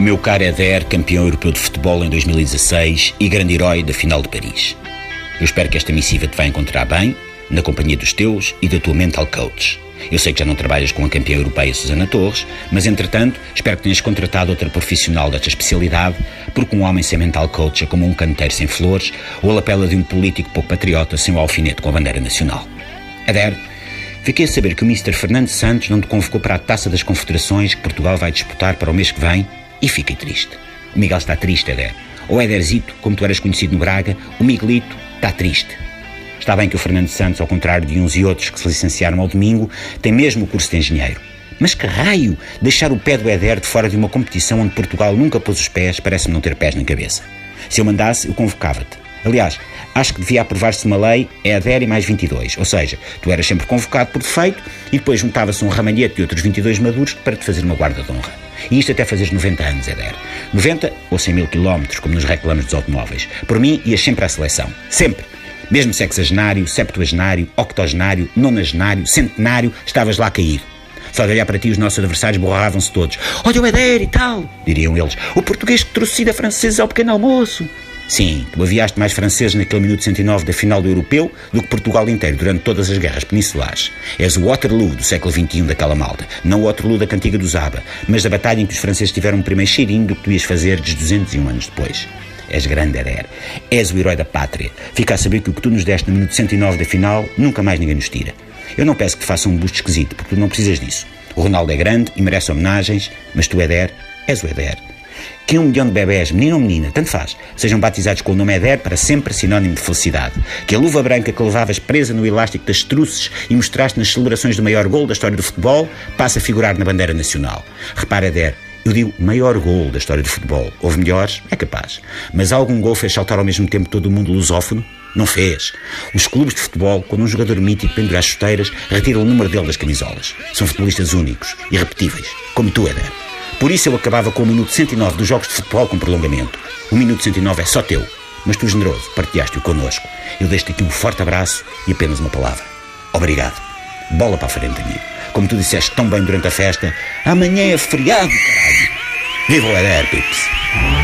Meu caro Eder, campeão europeu de futebol em 2016 e grande herói da final de Paris. Eu espero que esta missiva te vá encontrar bem, na companhia dos teus e da tua mental coach. Eu sei que já não trabalhas com a campeã europeia Susana Torres, mas entretanto espero que tenhas contratado outra profissional desta especialidade, porque um homem sem mental coach é como um canteiro sem flores ou a lapela de um político pouco patriota sem o alfinete com a bandeira nacional. Eder, fiquei a saber que o Mr. Fernando Santos não te convocou para a Taça das Confederações que Portugal vai disputar para o mês que vem e fiquei triste. O Miguel está triste, Eder. Ou Ederzito, como tu eras conhecido no Braga, o Miguelito está triste. Está bem que o Fernando Santos, ao contrário de uns e outros que se licenciaram ao domingo, tem mesmo o curso de engenheiro. Mas que raio! Deixar o pé do Éder de fora de uma competição onde Portugal nunca pôs os pés parece-me não ter pés na cabeça. Se eu mandasse, eu convocava-te. Aliás, acho que devia aprovar-se uma lei Éder e mais 22. Ou seja, tu eras sempre convocado por defeito e depois juntava-se um ramalhete de outros 22 maduros para te fazer uma guarda de honra. E isto até fazeres 90 anos, Éder. 90 ou 100 mil quilómetros, como nos reclamos dos automóveis. Por mim, ias sempre à seleção. Sempre. Mesmo sexagenário, septuagenário, octogenário, nonagenário, centenário, estavas lá caído. Só de olhar para ti os nossos adversários borravam-se todos. Olha o Eder e tal, diriam eles. O português que trouxe a francesa ao pequeno almoço. Sim, tu aviaste mais franceses naquele minuto 109 da final do Europeu do que Portugal inteiro durante todas as guerras peninsulares. És o Waterloo do século XXI daquela malta. Não o Waterloo da cantiga do Zaba, mas da batalha em que os franceses tiveram um primeiro cheirinho do que tu ias fazer 201 anos depois. És grande, Eder. És o herói da pátria. Fica a saber que o que tu nos deste no minuto 109 da final, nunca mais ninguém nos tira. Eu não peço que te façam um busto esquisito, porque tu não precisas disso. O Ronaldo é grande e merece homenagens, mas tu, Eder, és o Eder. Que um milhão de bebés, menino ou menina, tanto faz, sejam batizados com o nome Eder para sempre sinónimo de felicidade. Que a luva branca que levavas presa no elástico das truces e mostraste nas celebrações do maior gol da história do futebol, passa a figurar na bandeira nacional. Repara, Eder, eu digo maior gol da história do futebol. Houve melhores? É capaz. Mas algum gol fez saltar ao mesmo tempo todo o mundo lusófono? Não fez. Os clubes de futebol, quando um jogador mítico pendura as chuteiras, retiram o número dele das camisolas. São futebolistas únicos, irrepetíveis, como tu, Eder. Por isso eu acabava com o minuto 109 dos jogos de futebol com prolongamento. O minuto 109 é só teu, mas tu, generoso, partilhaste-o connosco. Eu deixo-te aqui um forte abraço e apenas uma palavra. Obrigado. Bola para a frente, amigo. Como tu disseste tão bem durante a festa, amanhã é feriado, caralho. Viva o Eder, Pips.